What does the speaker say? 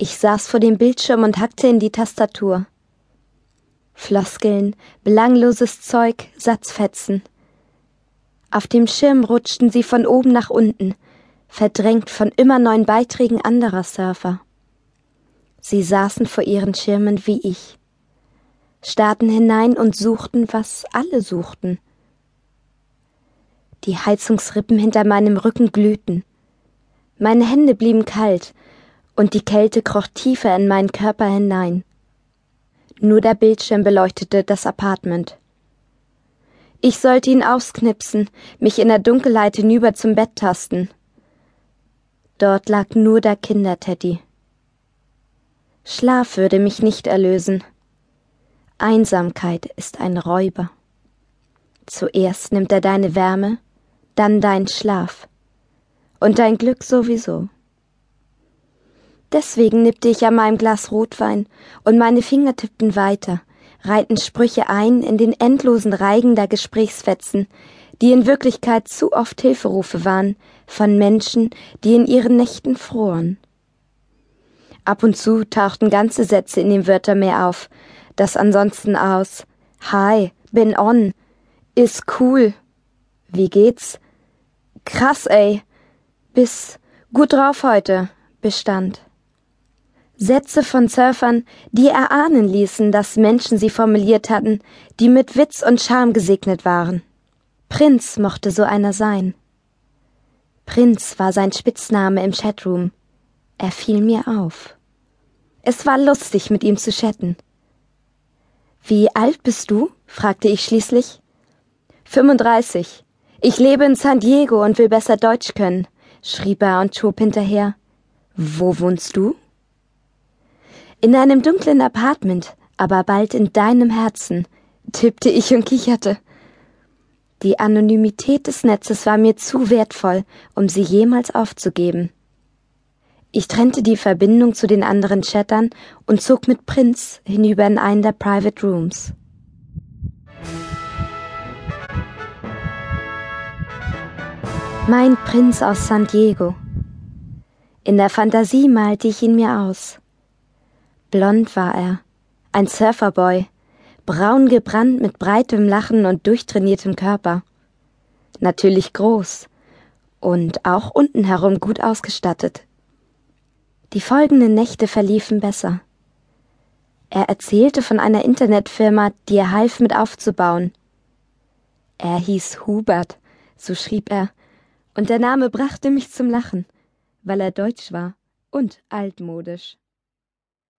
Ich saß vor dem Bildschirm und hackte in die Tastatur. Floskeln, belangloses Zeug, Satzfetzen. Auf dem Schirm rutschten sie von oben nach unten, verdrängt von immer neuen Beiträgen anderer Surfer. Sie saßen vor ihren Schirmen wie ich, starrten hinein und suchten, was alle suchten. Die Heizungsrippen hinter meinem Rücken glühten. Meine Hände blieben kalt, und die Kälte kroch tiefer in meinen Körper hinein. Nur der Bildschirm beleuchtete das Apartment. Ich sollte ihn ausknipsen, mich in der Dunkelheit hinüber zum Bett tasten. Dort lag nur der Kinderteddy. Schlaf würde mich nicht erlösen. Einsamkeit ist ein Räuber. Zuerst nimmt er deine Wärme, dann dein Schlaf und dein Glück sowieso. Deswegen nippte ich an meinem Glas Rotwein und meine Finger tippten weiter, reihten Sprüche ein in den endlosen Reigen der Gesprächsfetzen, die in Wirklichkeit zu oft Hilferufe waren von Menschen, die in ihren Nächten froren. Ab und zu tauchten ganze Sätze in dem Wörtermeer auf, das ansonsten aus Hi, bin on, ist cool, wie geht's? Krass, ey, bis gut drauf heute bestand. Sätze von Surfern, die erahnen ließen, dass Menschen sie formuliert hatten, die mit Witz und Charme gesegnet waren. Prinz mochte so einer sein. Prinz war sein Spitzname im Chatroom. Er fiel mir auf. Es war lustig, mit ihm zu chatten. Wie alt bist du? fragte ich schließlich. 35. Ich lebe in San Diego und will besser Deutsch können, schrieb er und schob hinterher. Wo wohnst du? In einem dunklen Apartment, aber bald in deinem Herzen, tippte ich und kicherte. Die Anonymität des Netzes war mir zu wertvoll, um sie jemals aufzugeben. Ich trennte die Verbindung zu den anderen Chattern und zog mit Prinz hinüber in einen der Private Rooms. Mein Prinz aus San Diego. In der Fantasie malte ich ihn mir aus. Blond war er, ein Surferboy, braun gebrannt mit breitem Lachen und durchtrainiertem Körper. Natürlich groß und auch unten herum gut ausgestattet. Die folgenden Nächte verliefen besser. Er erzählte von einer Internetfirma, die er half mit aufzubauen. Er hieß Hubert, so schrieb er, und der Name brachte mich zum Lachen, weil er deutsch war und altmodisch.